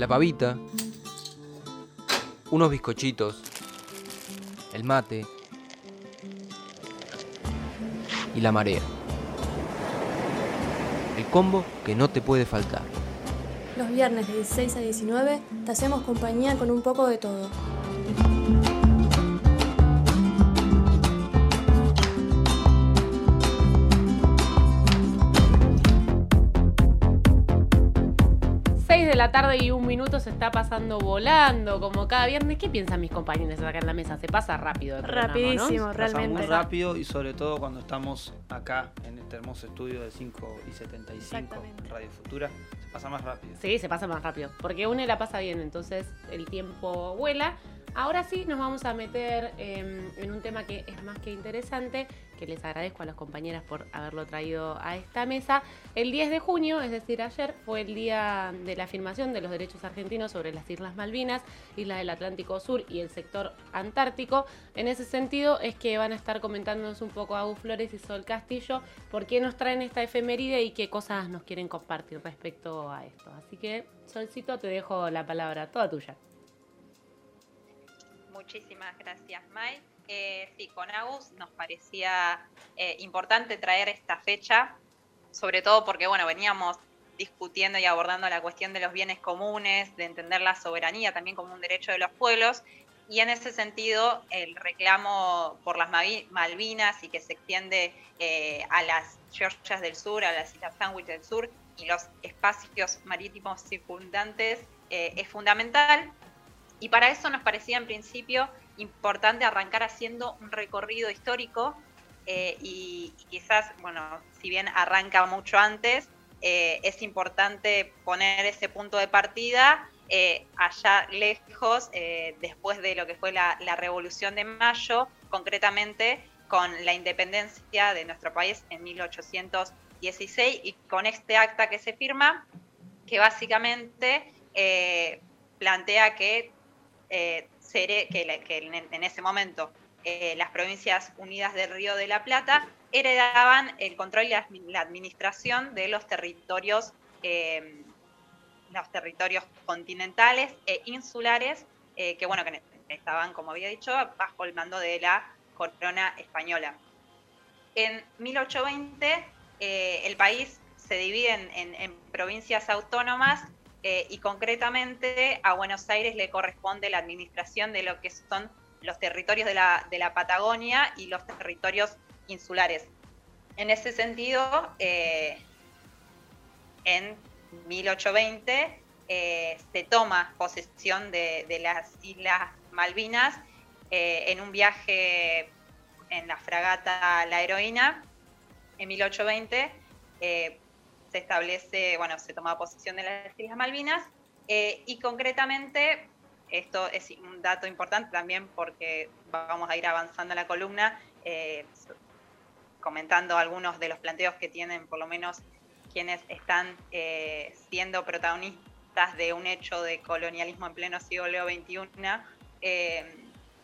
la pavita, unos bizcochitos, el mate y la marea. El combo que no te puede faltar. Los viernes de 16 a 19 te hacemos compañía con un poco de todo. La tarde y un minuto se está pasando volando, como cada viernes. ¿Qué piensan mis compañeros acá en la mesa? Se pasa rápido. el programa, ¿no? Rapidísimo, Pasa realmente. muy rápido y sobre todo cuando estamos acá en este hermoso estudio de 5 y 75 Exactamente. Radio Futura, se pasa más rápido. Sí, se pasa más rápido. Porque une la pasa bien, entonces el tiempo vuela. Ahora sí nos vamos a meter eh, en un tema que es más que interesante, que les agradezco a las compañeras por haberlo traído a esta mesa. El 10 de junio, es decir, ayer, fue el día de la afirmación de los derechos argentinos sobre las Islas Malvinas, Islas del Atlántico Sur y el sector antártico. En ese sentido es que van a estar comentándonos un poco Agus Flores y Sol Castillo por qué nos traen esta efeméride y qué cosas nos quieren compartir respecto a esto. Así que, Solcito, te dejo la palabra toda tuya. Muchísimas gracias, Mike. Eh, sí, con Agus nos parecía eh, importante traer esta fecha, sobre todo porque, bueno, veníamos discutiendo y abordando la cuestión de los bienes comunes, de entender la soberanía también como un derecho de los pueblos, y en ese sentido el reclamo por las Malvinas y que se extiende eh, a las Georgias del Sur, a las Islas Sandwich del Sur y los espacios marítimos circundantes eh, es fundamental. Y para eso nos parecía en principio importante arrancar haciendo un recorrido histórico eh, y, quizás, bueno, si bien arranca mucho antes, eh, es importante poner ese punto de partida eh, allá lejos, después de lo que fue la, la Revolución de Mayo, concretamente con la independencia de nuestro país en 1816 y con este acta que se firma, que básicamente plantea que, eh, que, en, ese momento eh, las provincias unidas del Río de la Plata heredaban el control y la admi- la administración de los territorios, eh, los territorios continentales e insulares, eh, que bueno, que estaban, como había dicho, bajo el mando de la corona española. En 1820 eh, el país se divide en provincias autónomas eh, y concretamente a Buenos Aires le corresponde la administración de lo que son los territorios de la, de la Patagonia y los territorios insulares. En ese sentido, eh, en 1820 eh, se toma posesión de, de las Islas Malvinas eh, en un viaje en la fragata La Heroína. En 1820 eh, se establece, bueno, se toma posesión de las Islas Malvinas eh, y concretamente, esto es un dato importante también porque vamos a ir avanzando en la columna, eh, comentando algunos de los planteos que tienen por lo menos quienes están eh, siendo protagonistas de un hecho de colonialismo en pleno siglo XXI. Eh,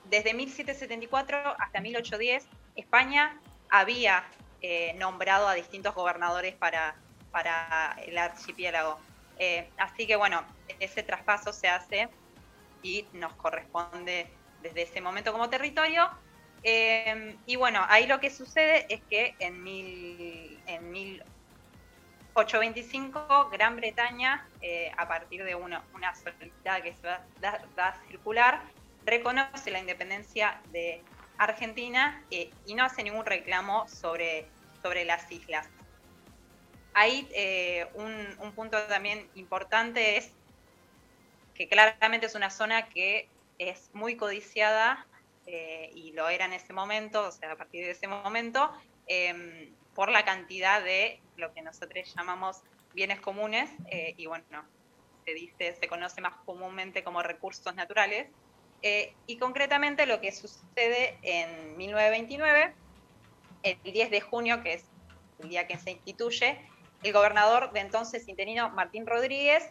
desde 1774 hasta 1810, España había eh, nombrado a distintos gobernadores para, para el archipiélago. Eh, así que bueno, ese traspaso se hace y nos corresponde desde ese momento como territorio. Eh, y bueno, ahí lo que sucede es que en, mil, en 1825 Gran Bretaña, eh, a partir de una, una solicitada que se va, a circular, reconoce la independencia de Argentina y no hace ningún reclamo sobre, sobre las islas. Ahí eh, un, un punto también importante es que claramente es una zona que es muy codiciada eh, y lo era en ese momento, o sea, a partir de ese momento, eh, por la cantidad de lo que nosotros llamamos bienes comunes, eh, y bueno, se dice, se conoce más comúnmente como recursos naturales, eh, y concretamente lo que sucede en 1929, el 10 de junio, que es el día que se instituye, el gobernador de entonces interino Martín Rodríguez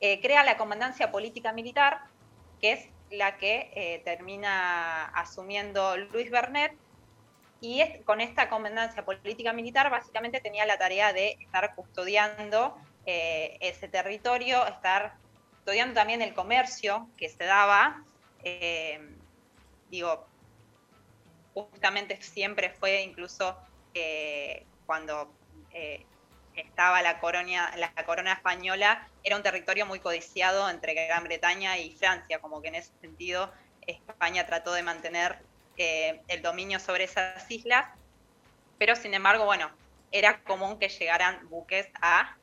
eh, crea la comandancia política militar, que es la que eh, termina asumiendo Luis Bernet, y con esta comandancia política militar básicamente tenía la tarea de estar custodiando eh, ese territorio, estar custodiando también el comercio que se daba, digo, justamente siempre fue incluso cuando estaba la corona, la corona española, era un territorio muy codiciado entre Gran Bretaña y Francia, como que en ese sentido España trató de mantener el dominio sobre esas islas, pero sin embargo, bueno, era común que llegaran buques a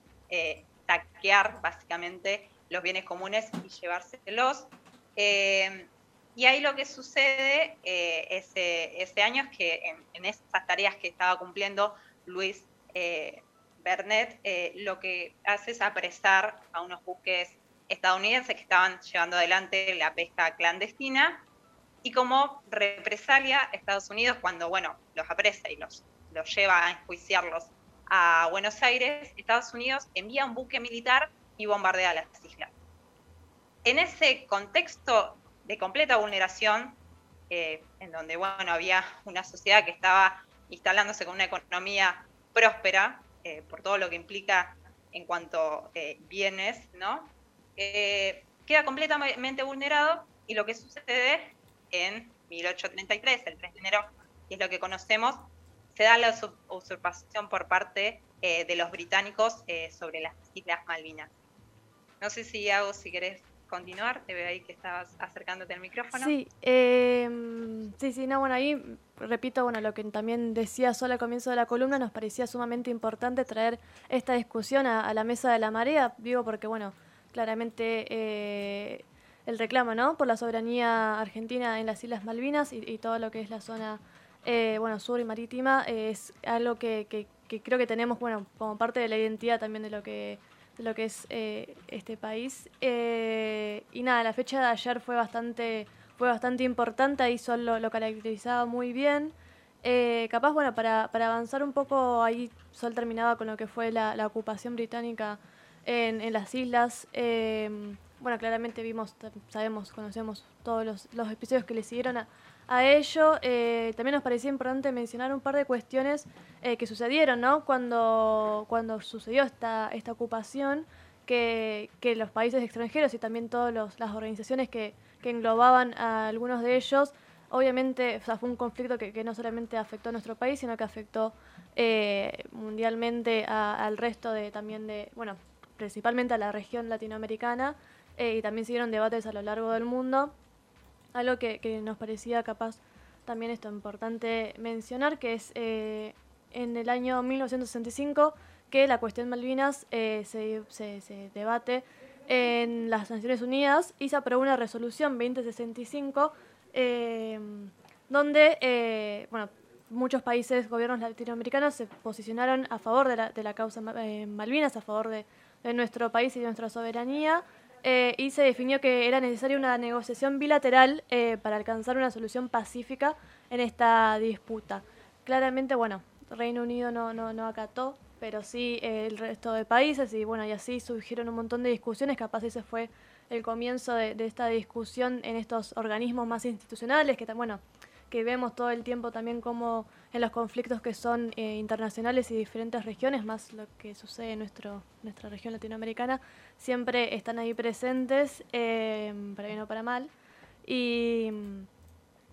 saquear básicamente los bienes comunes y llevárselos. Eh, y ahí lo que sucede eh, ese, ese, año es que en, esas tareas que estaba cumpliendo Luis eh, Bernet, lo que hace es apresar a unos buques estadounidenses que estaban llevando adelante la pesca clandestina y como represalia Estados Unidos cuando bueno los apresa y los, los lleva a enjuiciarlos a Buenos Aires, Estados Unidos envía un buque militar y bombardea las islas. En ese contexto de completa vulneración, eh, en donde bueno, había una sociedad que estaba instalándose con una economía próspera, eh, por todo lo que implica en cuanto eh, bienes, ¿no? queda completamente vulnerado y lo que sucede en 1833, el 3 de enero, que es lo que conocemos, se da la usurpación por parte de los británicos sobre las Islas Malvinas. No sé si hago, si querés continuar, te veo ahí que estabas acercándote al micrófono. Sí, em, sí, sí, no, bueno, ahí repito, bueno, lo que también decía solo al comienzo de la columna, nos parecía sumamente importante traer esta discusión a, la mesa de la marea, digo porque, bueno, claramente eh, el reclamo, ¿no?, por la soberanía argentina en las Islas Malvinas y, todo lo que es la zona, eh, bueno, sur y marítima, es algo que, que creo que tenemos, bueno, como parte de la identidad también de lo que de lo que es eh, este país. Eh, y nada, la fecha de ayer fue bastante, fue bastante importante, ahí Sol lo, caracterizaba muy bien. Eh, capaz, bueno, para, para, avanzar un poco, ahí Sol terminaba con lo que fue la, ocupación británica en, en las islas. bueno, claramente vimos, sabemos, conocemos todos los, los episodios que le siguieron a, a ello, eh, también nos parecía importante mencionar un par de cuestiones eh, que sucedieron, ¿no? Cuando, cuando sucedió esta, esta ocupación, que, que los países extranjeros y también todas las organizaciones que, que, englobaban a algunos de ellos, obviamente o sea, fue un conflicto que, que, no solamente afectó a nuestro país, sino que afectó eh, mundialmente al resto de también de, bueno, principalmente a la región latinoamericana, y también siguieron debates a lo largo del mundo algo que, nos parecía capaz también esto importante mencionar, que es eh, en el año 1965 que la cuestión Malvinas eh, se, se, debate en las Naciones Unidas y se aprobó una resolución 2065 eh, donde bueno, muchos países, gobiernos latinoamericanos se posicionaron a favor de la, de la causa Malvinas, a favor de, de nuestro país y de nuestra soberanía. Eh, y se definió que era necesaria una negociación bilateral eh, para alcanzar una solución pacífica en esta disputa. Claramente, bueno, Reino Unido no, no, no acató, pero sí eh, el resto de países y bueno, y así surgieron un montón de discusiones, capaz ese fue el comienzo de, de esta discusión en estos organismos más institucionales, que bueno, que vemos todo el tiempo también como en los conflictos que son eh, internacionales y diferentes regiones, más lo que sucede en nuestro, nuestra región latinoamericana, siempre están ahí presentes, eh, para bien o para mal. Y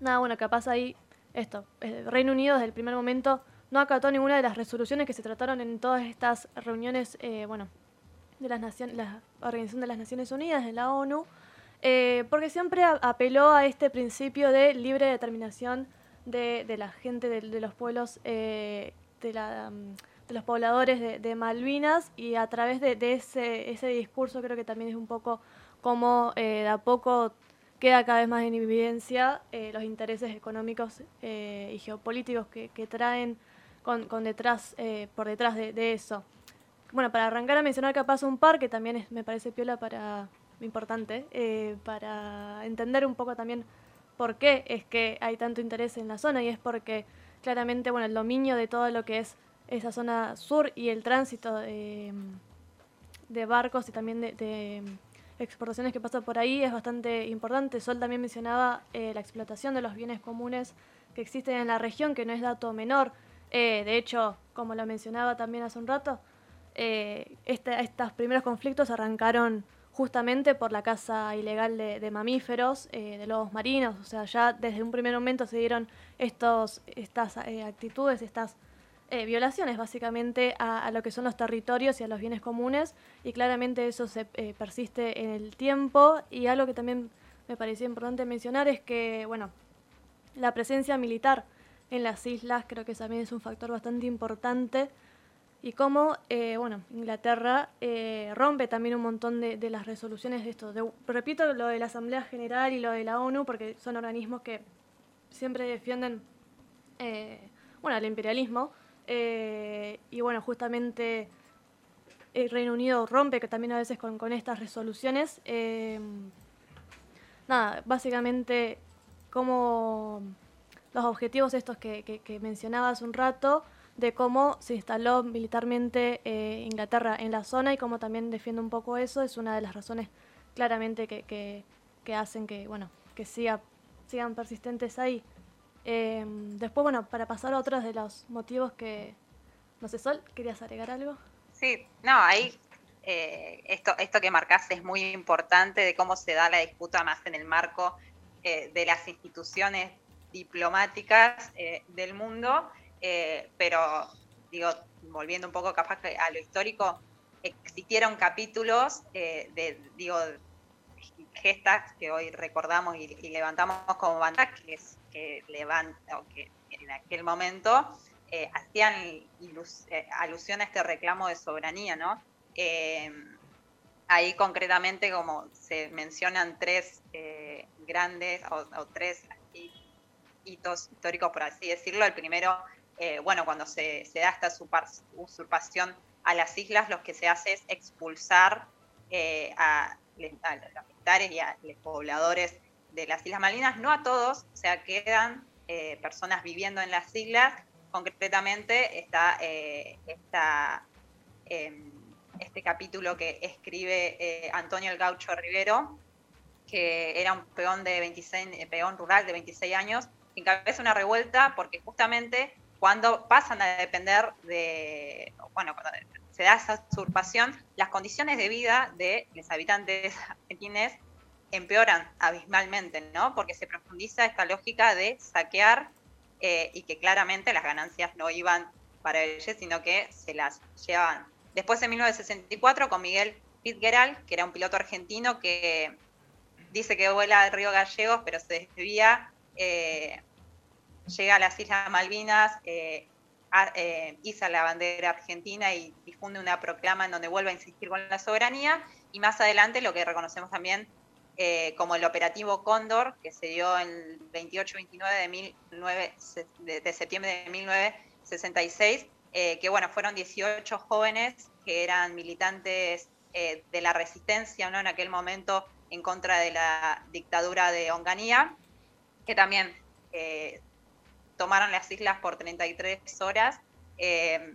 nada, bueno, capaz ahí esto, eh, Reino Unido desde el primer momento no acató ninguna de las resoluciones que se trataron en todas estas reuniones, bueno, de las naciones, la Organización de las Naciones Unidas, de la ONU, eh, porque siempre apeló a este principio de libre determinación de, la gente, de, los pueblos, eh, mm, de, los pobladores de, Malvinas y a través de, ese, discurso creo que también es un poco como eh, de a poco queda cada vez más en evidencia los intereses económicos y geopolíticos que, traen con detrás, por detrás de, eso. Bueno, para arrancar a mencionar capaz un par que también me parece piola para, importante eh, para entender un poco también por qué es que hay tanto interés en la zona y es porque claramente bueno el dominio de todo lo que es esa zona sur y el tránsito de, barcos y también de, exportaciones que pasa por ahí es bastante importante. Sol también mencionaba eh, la explotación de los bienes comunes que existen en la región, que no es dato menor. Eh, de hecho, como lo mencionaba también hace un rato, estos primeros conflictos arrancaron justamente por la caza ilegal de, mamíferos, eh, de lobos marinos. O sea, ya desde un primer momento se dieron estos, estas eh, actitudes, estas eh, violaciones básicamente a, lo que son los territorios y a los bienes comunes y claramente eso se persiste en el tiempo y algo que también me parecía importante mencionar es que, bueno, la presencia militar en las islas creo que también es un factor bastante importante y cómo, eh, bueno, Inglaterra eh, rompe también un montón de, las resoluciones de esto. repito lo de la Asamblea General y lo de la ONU, porque son organismos que siempre defienden, eh, bueno, el imperialismo. y bueno, justamente el Reino Unido rompe que también a veces con, estas resoluciones. nada, básicamente como los objetivos estos que, que, que mencionaba hace un rato, de cómo se instaló militarmente eh, Inglaterra en la zona y cómo también defiende un poco eso, es una de las razones claramente que, que, hacen que, bueno, que siga, sigan persistentes ahí. Em, después, bueno, para pasar a otros de los motivos que, no sé, Sol, ¿querías agregar algo? Sí, no, ahí eh, esto, esto que marcaste es muy importante de cómo se da la disputa más en el marco eh, de las instituciones diplomáticas del mundo eh, pero digo, volviendo un poco capaz a lo histórico, existieron capítulos eh, de, digo, gestas que hoy recordamos y, levantamos como banda que, que, que en aquel momento eh, hacían alusión a este reclamo de soberanía, ¿no? ahí concretamente, como se mencionan tres grandes o tres hitos históricos, por así decirlo. El primero eh, bueno, cuando se, da esta usurpación a las islas, lo que se hace es expulsar eh, a, los militares y a los pobladores de las Islas Malvinas, no a todos, o sea, quedan eh, personas viviendo en las islas. Concretamente está, em, este capítulo que escribe Antonio el Gaucho Rivero, que era un peón, de 26, peón rural de 26 años, que encabeza una revuelta porque justamente cuando pasan a depender de, bueno, cuando se da esa usurpación, las condiciones de vida de los habitantes argentinos empeoran abismalmente, ¿no? Porque se profundiza esta lógica de saquear eh, y que claramente las ganancias no iban para ellos, sino que se las llevaban. Después en 1964 con Miguel Fitzgerald, que era un piloto argentino que dice que vuela al río Gallegos, pero se desvía eh, llega a las Islas Malvinas, eh, eh, iza la bandera argentina y difunde una proclama en donde vuelve a insistir con la soberanía. Y más adelante lo que reconocemos también eh, como el operativo Cóndor, que se dio el 28-29 de, septiembre de 1966, que bueno, fueron 18 jóvenes que eran militantes de la resistencia ¿no? en aquel momento en contra de la dictadura de Onganía, que también tomaron las islas por 33 horas eh,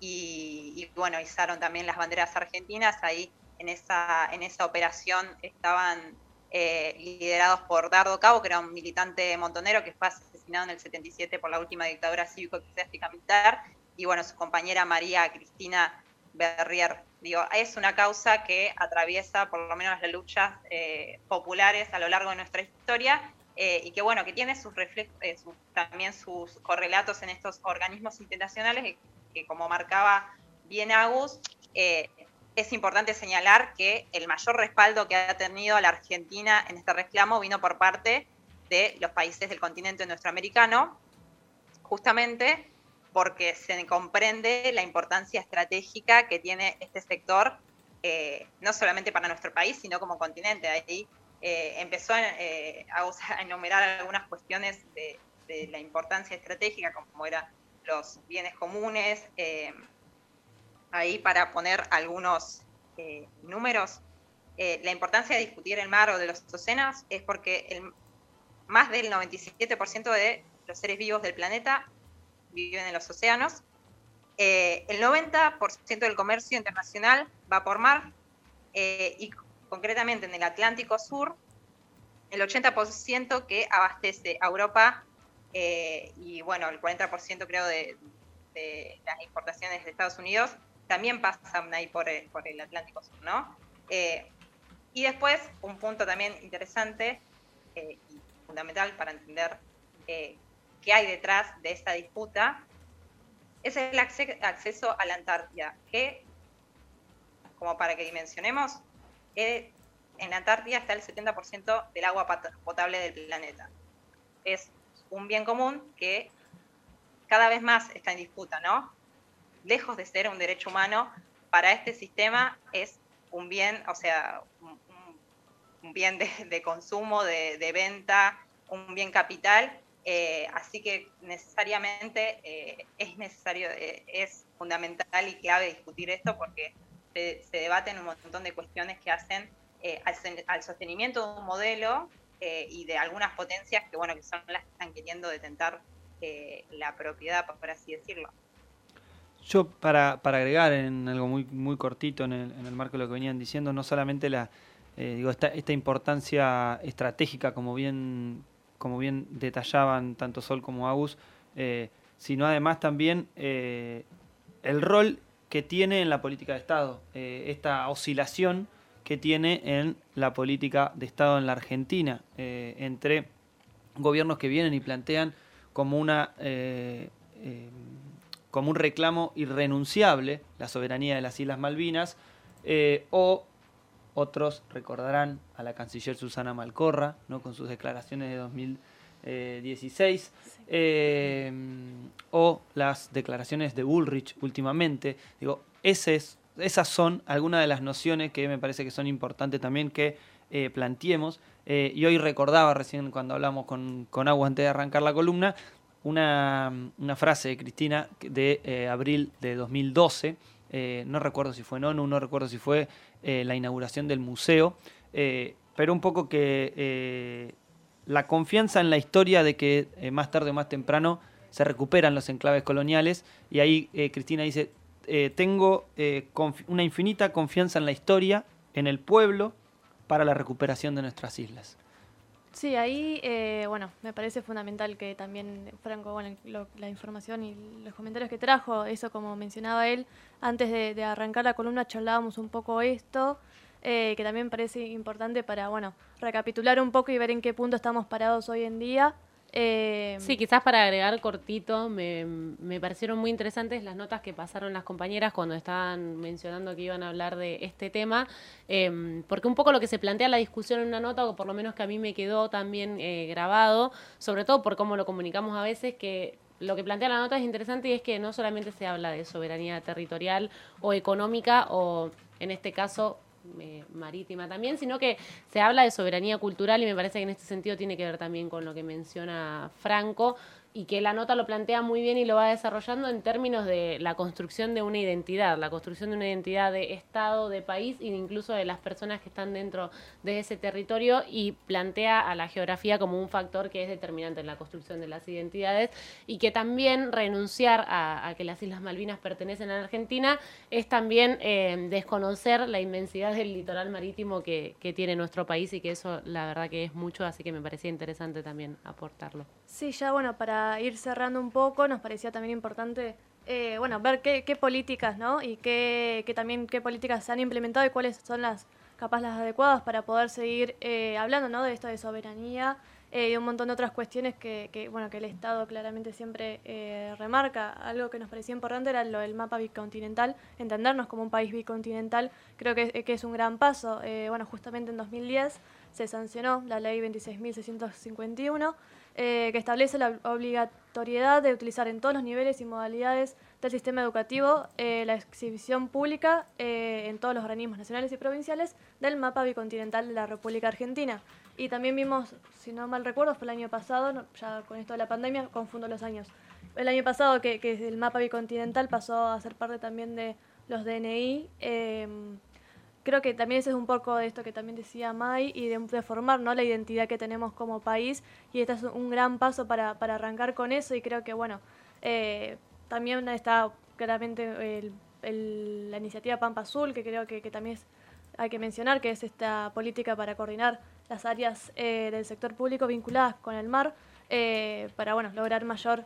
y, bueno, izaron también las banderas argentinas. Ahí en esa, en esa operación estaban eh, liderados por Dardo Cabo, que era un militante montonero que fue asesinado en el 77 por la última dictadura cívico-eclesiástica militar, y bueno, su compañera María Cristina Berrier. Digo, es una causa que atraviesa por lo menos las luchas eh, populares a lo largo de nuestra historia eh, y que bueno, que tiene sus eh, también sus correlatos en estos organismos internacionales, que, como marcaba bien Agus, eh, es importante señalar que el mayor respaldo que ha tenido la Argentina en este reclamo vino por parte de los países del continente nuestroamericano, justamente porque se comprende la importancia estratégica que tiene este sector, no solamente para nuestro país, sino como continente. Ahí eh, empezó eh, a, enumerar algunas cuestiones de, la importancia estratégica, como eran los bienes comunes, eh, ahí para poner algunos números. la importancia de discutir el mar o de los océanos es porque el, más del 97% de los seres vivos del planeta viven en los océanos. el 90% del comercio internacional va por mar y concretamente en el Atlántico Sur, el 80% que abastece a Europa eh, y bueno, el 40% creo de, las importaciones de Estados Unidos también pasan ahí por el, Atlántico Sur, ¿no? Eh, Y después, un punto también interesante eh, y fundamental para entender eh, qué hay detrás de esta disputa, es el acceso a la Antártida, que, como para que dimensionemos, eh, en la Antártida está el 70% del agua potable del planeta. Es un bien común que cada vez más está en disputa, ¿no? Lejos de ser un derecho humano, para este sistema es un bien, o sea, un, bien de, consumo, de, venta, un bien capital, eh, así que necesariamente eh, es necesario, eh, es fundamental y clave discutir esto porque se, debaten un montón de cuestiones que hacen al, sostenimiento de un modelo y de algunas potencias que, bueno, que son las que están queriendo detentar la propiedad, por así decirlo. Yo, para, para agregar en algo muy, muy cortito en el, en el marco de lo que venían diciendo, no solamente la, eh, digo, esta, esta importancia estratégica, como bien, como bien detallaban tanto Sol como Agus, eh, sino además también eh, el rol que tiene en la política de Estado, esta oscilación que tiene en la política de Estado en la Argentina, entre gobiernos que vienen y plantean como una como un reclamo irrenunciable la soberanía de las Islas Malvinas, eh, o otros recordarán a la canciller Susana Malcorra, ¿no? con sus declaraciones de 2016, eh, o las declaraciones de Bullrich últimamente. Digo, esas son algunas de las nociones que me parece que son importantes también que eh, planteemos. y hoy recordaba recién cuando hablamos con, con Agua antes de arrancar la columna, una, frase de Cristina de eh, abril de 2012, eh, no recuerdo si fue en ONU, no recuerdo si fue eh, la inauguración del museo, pero un poco que la confianza en la historia de que más tarde o más temprano se recuperan los enclaves coloniales, y ahí Cristina dice, tengo una infinita confianza en la historia, en el pueblo, para la recuperación de nuestras islas. Sí, ahí, eh, bueno, me parece fundamental que también Franco, bueno, la información y los comentarios que trajo, eso como mencionaba él, antes de, arrancar la columna charlábamos un poco esto, eh, que también parece importante para, bueno, recapitular un poco y ver en qué punto estamos parados hoy en día. Eh, sí, quizás para agregar cortito, me, me, parecieron muy interesantes las notas que pasaron las compañeras cuando estaban mencionando que iban a hablar de este tema, em, porque un poco lo que se plantea la discusión en una nota, o por lo menos que a mí me quedó también eh, grabado, sobre todo por cómo lo comunicamos a veces, que lo que plantea la nota es interesante y es que no solamente se habla de soberanía territorial o económica o en este caso eh, marítima también, sino que se habla de soberanía cultural y me parece que en este sentido tiene que ver también con lo que menciona Franco, y que la nota lo plantea muy bien y lo va desarrollando en términos de la construcción de una identidad, la construcción de una identidad de Estado, de país e incluso de las personas que están dentro de ese territorio y plantea a la geografía como un factor que es determinante en la construcción de las identidades y que también renunciar a, que las Islas Malvinas pertenecen a Argentina es también eh, desconocer la inmensidad del litoral marítimo que, que tiene nuestro país y que eso la verdad que es mucho, así que me parecía interesante también aportarlo. Sí, ya bueno, para ir cerrando un poco, nos parecía también importante eh, bueno, ver qué, políticas, ¿no? Y qué, también qué políticas se han implementado y cuáles son las capaz las adecuadas para poder seguir eh, hablando, ¿no? De esto de soberanía eh, y un montón de otras cuestiones que, bueno, que el Estado claramente siempre remarca. Algo que nos parecía importante era lo del mapa bicontinental, entendernos como un país bicontinental, creo que, que es un gran paso. bueno, justamente en 2010 se sancionó la ley 26.651 eh, que establece la obligatoriedad de utilizar en todos los niveles y modalidades del sistema educativo eh, la exhibición pública eh, en todos los organismos nacionales y provinciales del mapa bicontinental de la República Argentina. Y también vimos, si no mal recuerdo, fue el año pasado, ya con esto de la pandemia confundo los años, el año pasado que, que el mapa bicontinental pasó a ser parte también de los DNI creo que también ese es un poco de esto que también decía Mai y de, formar ¿no? la identidad que tenemos como país y este es un gran paso para, arrancar con eso y creo que bueno, eh, también está claramente la iniciativa Pampa Azul que creo que, también hay que mencionar que es esta política para coordinar las áreas eh, del sector público vinculadas con el mar eh, para bueno, lograr mayor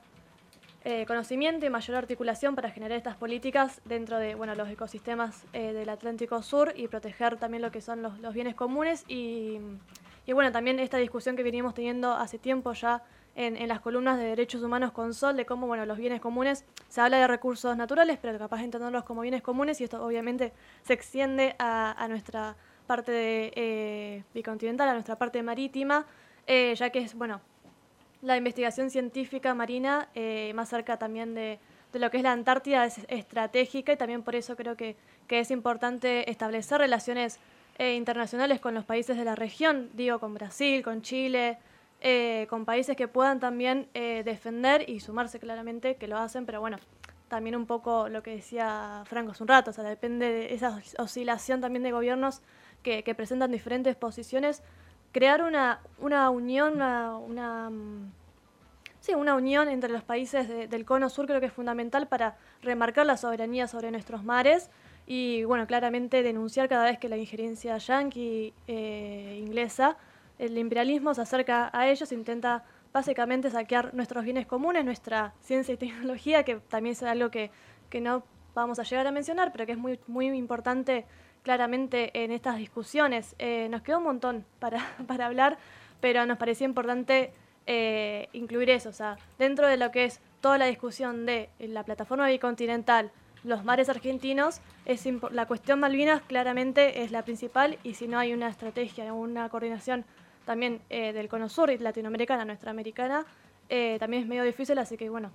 eh, conocimiento y mayor articulación para generar estas políticas dentro de bueno, los ecosistemas eh, del Atlántico Sur y proteger también lo que son los, bienes comunes y, y, bueno, también esta discusión que venimos teniendo hace tiempo ya en, en, las columnas de derechos humanos con Sol, de cómo bueno, los bienes comunes, se habla de recursos naturales, pero capaz de entenderlos como bienes comunes y esto obviamente se extiende a, nuestra parte eh, bicontinental, a nuestra parte marítima, ya que es, bueno, la investigación científica marina eh, más cerca también de, de, lo que es la Antártida es estratégica y también por eso creo que, que es importante establecer relaciones eh, internacionales con los países de la región, digo con Brasil, con Chile, eh, con países que puedan también eh, defender y sumarse claramente, que lo hacen, pero bueno, también un poco lo que decía Franco hace un rato, o sea, depende de esa oscilación también de gobiernos que, que presentan diferentes posiciones crear una, una unión, una, una, sí, una unión entre los países de, del cono sur creo que es fundamental para remarcar la soberanía sobre nuestros mares y, bueno, claramente denunciar cada vez que la injerencia yanqui eh, inglesa, el imperialismo se acerca a ellos, intenta básicamente saquear nuestros bienes comunes, nuestra ciencia y tecnología, que también es algo que, que no vamos a llegar a mencionar, pero que es muy, muy importante claramente en estas discusiones. Eh, nos quedó un montón para, para, hablar, pero nos parecía importante eh, incluir eso, o sea, dentro de lo que es toda la discusión de la plataforma bicontinental, los mares argentinos, es la cuestión Malvinas claramente es la principal y si no hay una estrategia, una coordinación también eh, del cono sur y latinoamericana, nuestra americana, eh, también es medio difícil, así que bueno,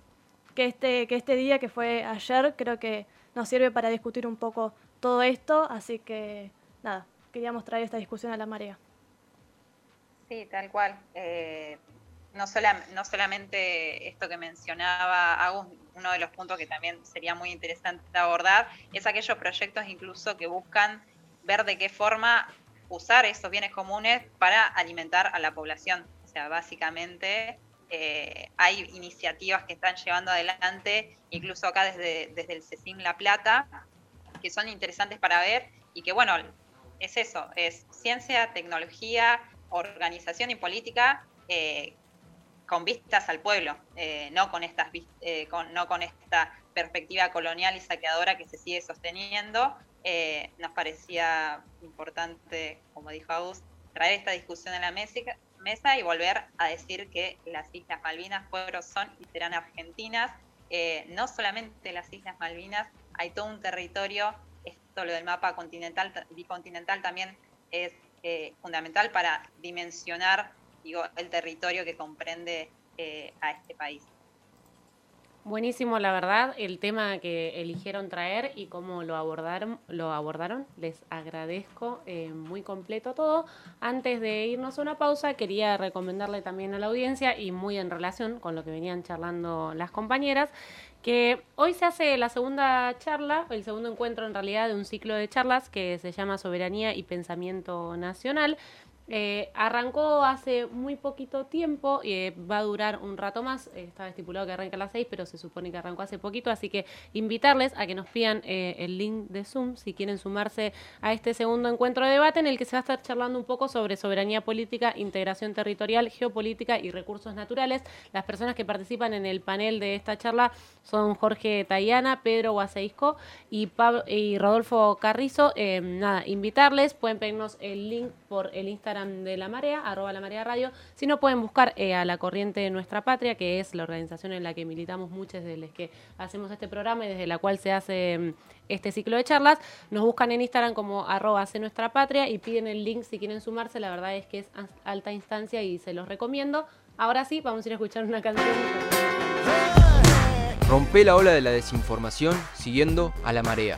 que este, que este día que fue ayer creo que nos sirve para discutir un poco todo esto, así que nada, queríamos traer esta discusión a la marea. Sí, tal cual. Eh, no, sola, no solamente esto que mencionaba Agus, uno de los puntos que también sería muy interesante abordar, es aquellos proyectos incluso que buscan ver de qué forma usar esos bienes comunes para alimentar a la población. O sea, básicamente eh, hay iniciativas que están llevando adelante, incluso acá desde, desde el CECIM La Plata, que son interesantes para ver y que, bueno, es eso, es ciencia, tecnología, organización y política eh, con vistas al pueblo, eh, no, con estas, eh, no con esta perspectiva colonial y saqueadora que se sigue sosteniendo. Eh, nos parecía importante, como dijo Agus, traer esta discusión a la mesa, mesa y volver a decir que las Islas Malvinas fueron, son y serán argentinas. no solamente las Islas Malvinas, hay todo un territorio, esto lo del mapa continental, bicontinental también es eh, fundamental para dimensionar digo, el territorio que comprende eh, a este país. Buenísimo, la verdad, el tema que eligieron traer y cómo lo abordaron, lo abordaron. Les agradezco, eh, muy completo todo. Antes de irnos a una pausa, quería recomendarle también a la audiencia y muy en relación con lo que venían charlando las compañeras, que hoy se hace la segunda charla, el segundo encuentro en realidad de un ciclo de charlas que se llama Soberanía y Pensamiento Nacional. Eh, arrancó hace muy poquito tiempo y eh, va a durar un rato más. Eh, estaba estipulado que arranque a las 6, pero se supone que arrancó hace poquito. Así que invitarles a que nos pidan eh, el link de Zoom si quieren sumarse a este segundo encuentro de debate en el que se va a estar charlando un poco sobre soberanía política, integración territorial, geopolítica y recursos naturales. Las personas que participan en el panel de esta charla son Jorge Tayana, Pedro Guaseisco y, y Rodolfo Carrizo. nada, invitarles. Pueden pedirnos el link por el Instagram de La Marea, arroba La Marea Radio. Si no, pueden buscar eh, a La Corriente de Nuestra Patria, que es la organización en la que militamos muchos desde los que hacemos este programa y desde la cual se hace mm, este ciclo de charlas. Nos buscan en Instagram como arroba hace nuestra patria y piden el link si quieren sumarse. La verdad es que es alta instancia y se los recomiendo. Ahora sí, vamos a ir a escuchar una canción. Rompe la ola de la desinformación siguiendo a la marea.